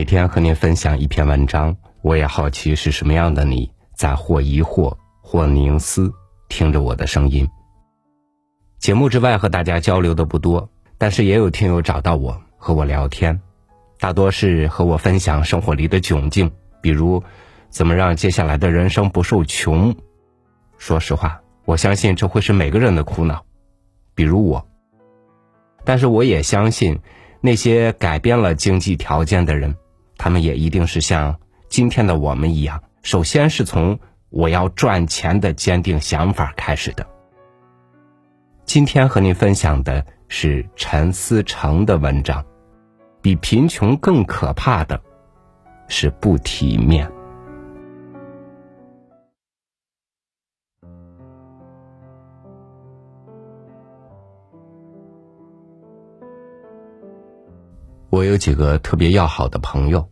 每天和您分享一篇文章，我也好奇是什么样的你，在或疑惑或凝思，听着我的声音。节目之外和大家交流的不多，但是也有听友找到我和我聊天，大多是和我分享生活里的窘境，比如怎么让接下来的人生不受穷。说实话，我相信这会是每个人的苦恼，比如我。但是我也相信，那些改变了经济条件的人。他们也一定是像今天的我们一样，首先是从我要赚钱的坚定想法开始的。今天和您分享的是陈思成的文章，比贫穷更可怕的是不体面。我有几个特别要好的朋友，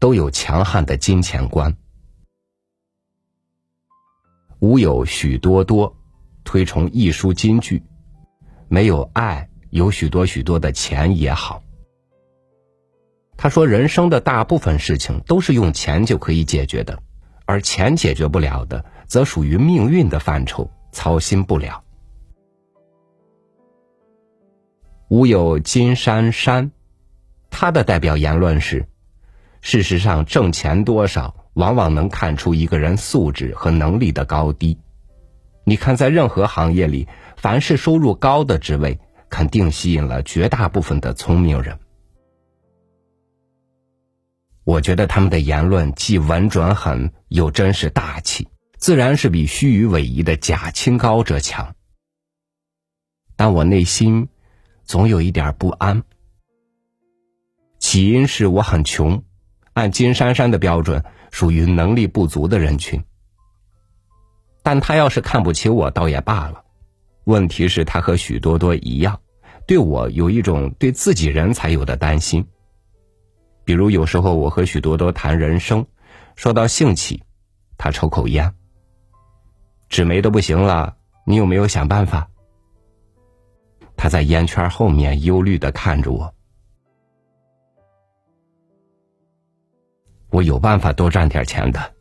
都有强悍的金钱观。吾有许多多，推崇艺术金句，没有爱，有许多许多的钱也好。他说，人生的大部分事情都是用钱就可以解决的，而钱解决不了的，则属于命运的范畴，操心不了。吾有金山山。他的代表言论是：事实上，挣钱多少往往能看出一个人素质和能力的高低。你看，在任何行业里，凡是收入高的职位，肯定吸引了绝大部分的聪明人。我觉得他们的言论既稳准狠，又真是大气，自然是比虚与委蛇的假清高者强。但我内心总有一点不安。起因是我很穷，按金珊珊的标准，属于能力不足的人群。但他要是看不起我，倒也罢了。问题是，他和许多多一样，对我有一种对自己人才有的担心。比如，有时候我和许多多谈人生，说到兴起，他抽口烟。纸媒都不行了，你有没有想办法？他在烟圈后面忧虑的看着我。我有办法多赚点钱的。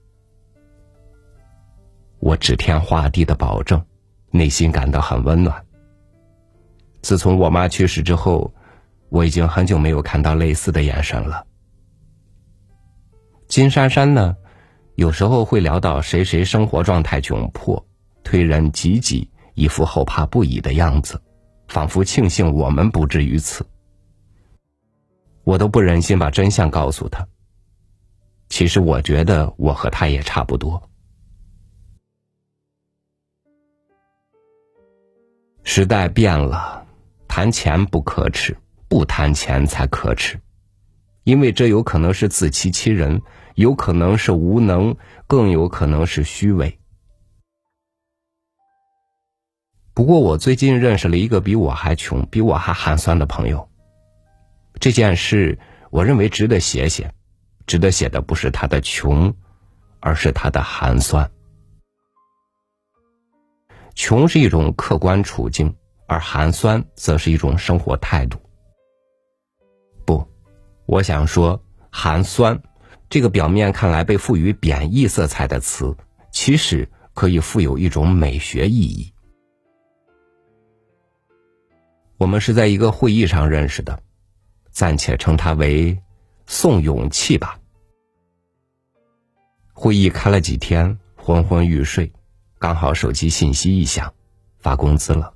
我指天画地的保证，内心感到很温暖。自从我妈去世之后，我已经很久没有看到类似的眼神了。金珊珊呢，有时候会聊到谁谁生活状态窘迫，推人挤挤，一副后怕不已的样子，仿佛庆幸我们不至于此。我都不忍心把真相告诉他。其实我觉得我和他也差不多。时代变了，谈钱不可耻，不谈钱才可耻，因为这有可能是自欺欺人，有可能是无能，更有可能是虚伪。不过我最近认识了一个比我还穷、比我还寒酸的朋友。这件事，我认为值得写写。值得写的不是他的穷，而是他的寒酸。穷是一种客观处境，而寒酸则是一种生活态度。不，我想说，寒酸这个表面看来被赋予贬义色彩的词，其实可以富有一种美学意义。我们是在一个会议上认识的，暂且称他为宋勇气吧。会议开了几天，昏昏欲睡，刚好手机信息一响，发工资了。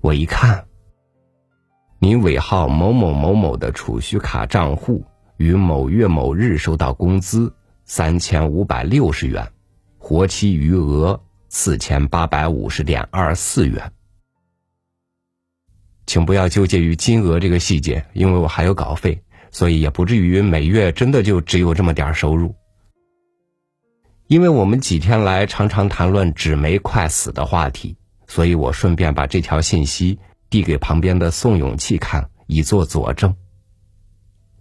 我一看，您尾号某某某某的储蓄卡账户于某月某日收到工资三千五百六十元，活期余额四千八百五十点二四元。请不要纠结于金额这个细节，因为我还有稿费，所以也不至于每月真的就只有这么点收入。因为我们几天来常常谈论纸媒快死的话题，所以我顺便把这条信息递给旁边的宋永气看，以作佐证。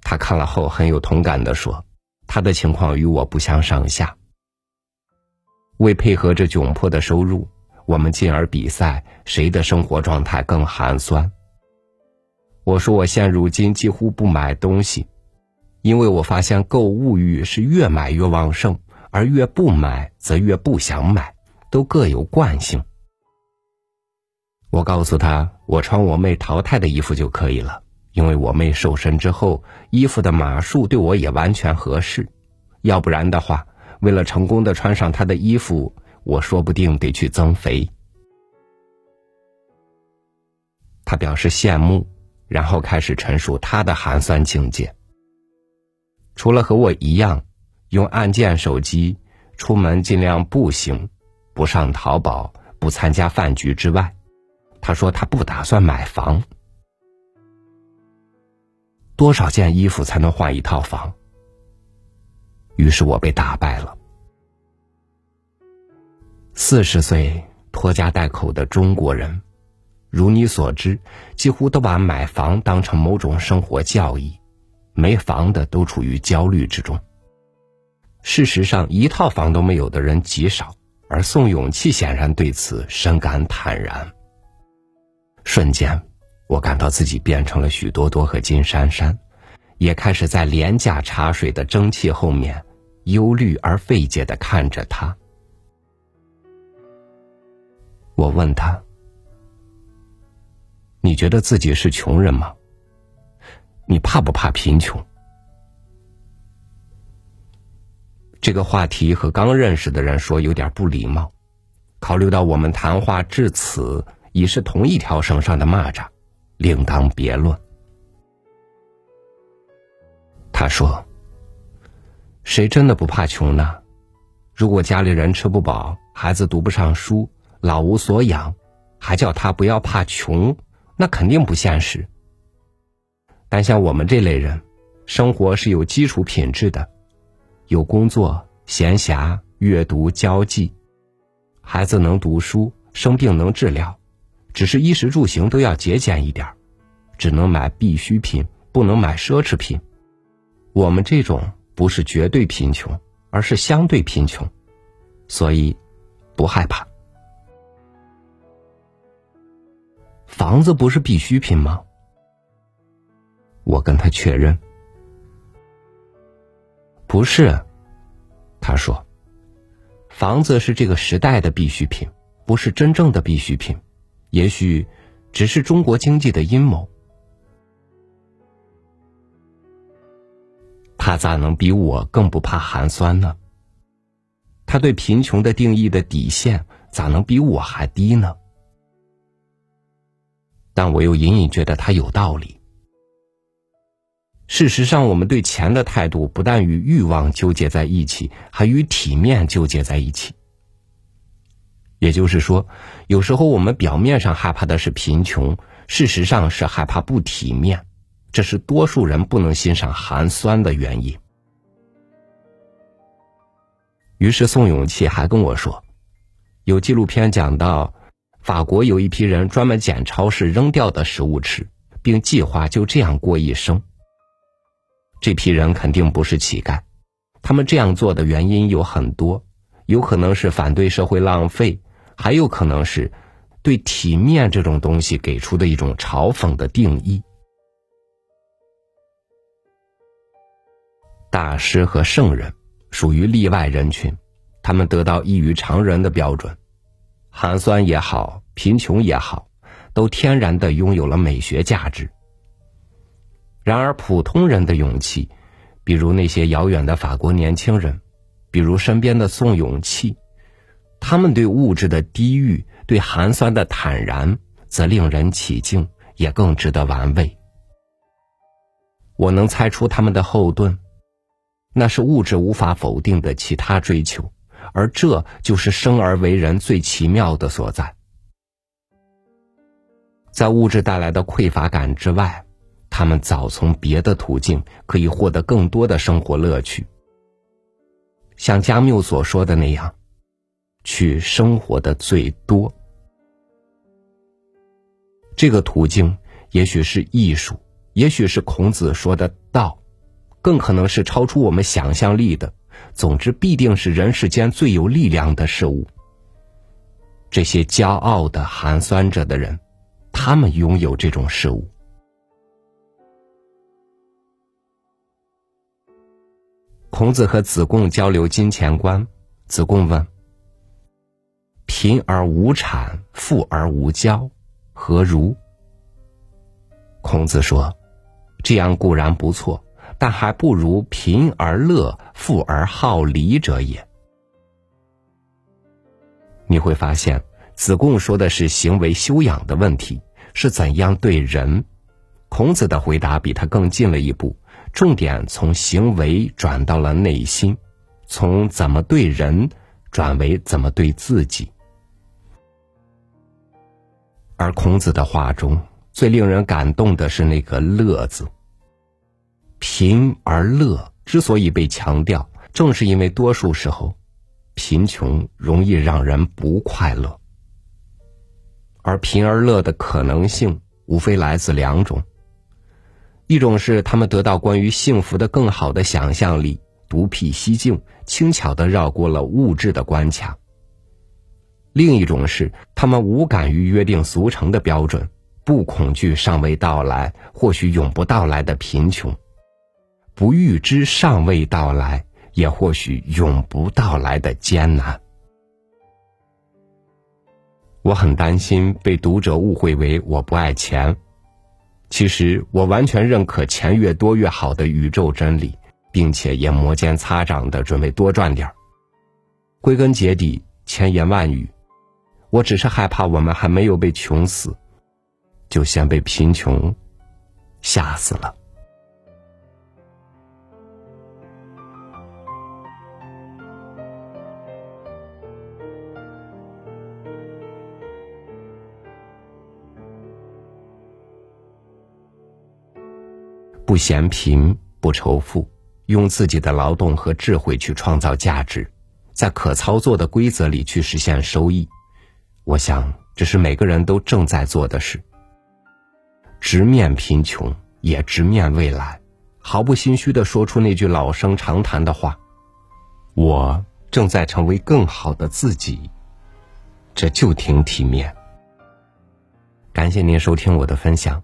他看了后很有同感的说：“他的情况与我不相上下。为配合这窘迫的收入，我们进而比赛谁的生活状态更寒酸。”我说：“我现如今几乎不买东西，因为我发现购物欲是越买越旺盛，而越不买则越不想买，都各有惯性。我告诉他，我穿我妹淘汰的衣服就可以了，因为我妹瘦身之后，衣服的码数对我也完全合适。要不然的话，为了成功的穿上她的衣服，我说不定得去增肥。他表示羡慕，然后开始陈述他的寒酸境界。除了和我一样用按键手机出门尽量步行，不上淘宝，不参加饭局之外，他说他不打算买房。多少件衣服才能换一套房？于是我被打败了。四十岁拖家带口的中国人，如你所知，几乎都把买房当成某种生活教义。没房的都处于焦虑之中。事实上，一套房都没有的人极少，而宋永气显然对此深感坦然。瞬间，我感到自己变成了许多多和金珊珊，也开始在廉价茶水的蒸汽后面，忧虑而费解的看着他。我问他：“你觉得自己是穷人吗？”你怕不怕贫穷？这个话题和刚认识的人说有点不礼貌。考虑到我们谈话至此已是同一条绳上的蚂蚱，另当别论。他说：“谁真的不怕穷呢？如果家里人吃不饱，孩子读不上书，老无所养，还叫他不要怕穷，那肯定不现实。”但像我们这类人，生活是有基础品质的，有工作、闲暇、阅读、交际，孩子能读书，生病能治疗，只是衣食住行都要节俭一点只能买必需品，不能买奢侈品。我们这种不是绝对贫穷，而是相对贫穷，所以不害怕。房子不是必需品吗？我跟他确认，不是，他说，房子是这个时代的必需品，不是真正的必需品，也许只是中国经济的阴谋。他咋能比我更不怕寒酸呢？他对贫穷的定义的底线咋能比我还低呢？但我又隐隐觉得他有道理。事实上，我们对钱的态度不但与欲望纠结在一起，还与体面纠结在一起。也就是说，有时候我们表面上害怕的是贫穷，事实上是害怕不体面，这是多数人不能欣赏寒酸的原因。于是，宋永气还跟我说，有纪录片讲到，法国有一批人专门捡超市扔掉的食物吃，并计划就这样过一生。这批人肯定不是乞丐，他们这样做的原因有很多，有可能是反对社会浪费，还有可能是对体面这种东西给出的一种嘲讽的定义。大师和圣人属于例外人群，他们得到异于常人的标准，寒酸也好，贫穷也好，都天然的拥有了美学价值。然而，普通人的勇气，比如那些遥远的法国年轻人，比如身边的宋永气，他们对物质的低欲、对寒酸的坦然，则令人起敬，也更值得玩味。我能猜出他们的后盾，那是物质无法否定的其他追求，而这就是生而为人最奇妙的所在。在物质带来的匮乏感之外。他们早从别的途径可以获得更多的生活乐趣，像加缪所说的那样，去生活的最多。这个途径也许是艺术，也许是孔子说的道，更可能是超出我们想象力的。总之，必定是人世间最有力量的事物。这些骄傲的寒酸着的人，他们拥有这种事物。孔子和子贡交流金钱观，子贡问：“贫而无产，富而无骄，何如？”孔子说：“这样固然不错，但还不如贫而乐，富而好礼者也。”你会发现，子贡说的是行为修养的问题，是怎样对人。孔子的回答比他更进了一步，重点从行为转到了内心，从怎么对人转为怎么对自己。而孔子的话中最令人感动的是那个“乐”字。贫而乐之所以被强调，正是因为多数时候，贫穷容易让人不快乐，而贫而乐的可能性无非来自两种。一种是他们得到关于幸福的更好的想象力，独辟蹊径，轻巧的绕过了物质的关卡；另一种是他们无感于约定俗成的标准，不恐惧尚未到来或许永不到来的贫穷，不预知尚未到来也或许永不到来的艰难。我很担心被读者误会为我不爱钱。其实我完全认可钱越多越好的宇宙真理，并且也摩肩擦掌的准备多赚点儿。归根结底，千言万语，我只是害怕我们还没有被穷死，就先被贫穷吓死了。不嫌贫，不仇富，用自己的劳动和智慧去创造价值，在可操作的规则里去实现收益。我想，这是每个人都正在做的事。直面贫穷，也直面未来，毫不心虚的说出那句老生常谈的话：“我正在成为更好的自己。”这就挺体面。感谢您收听我的分享。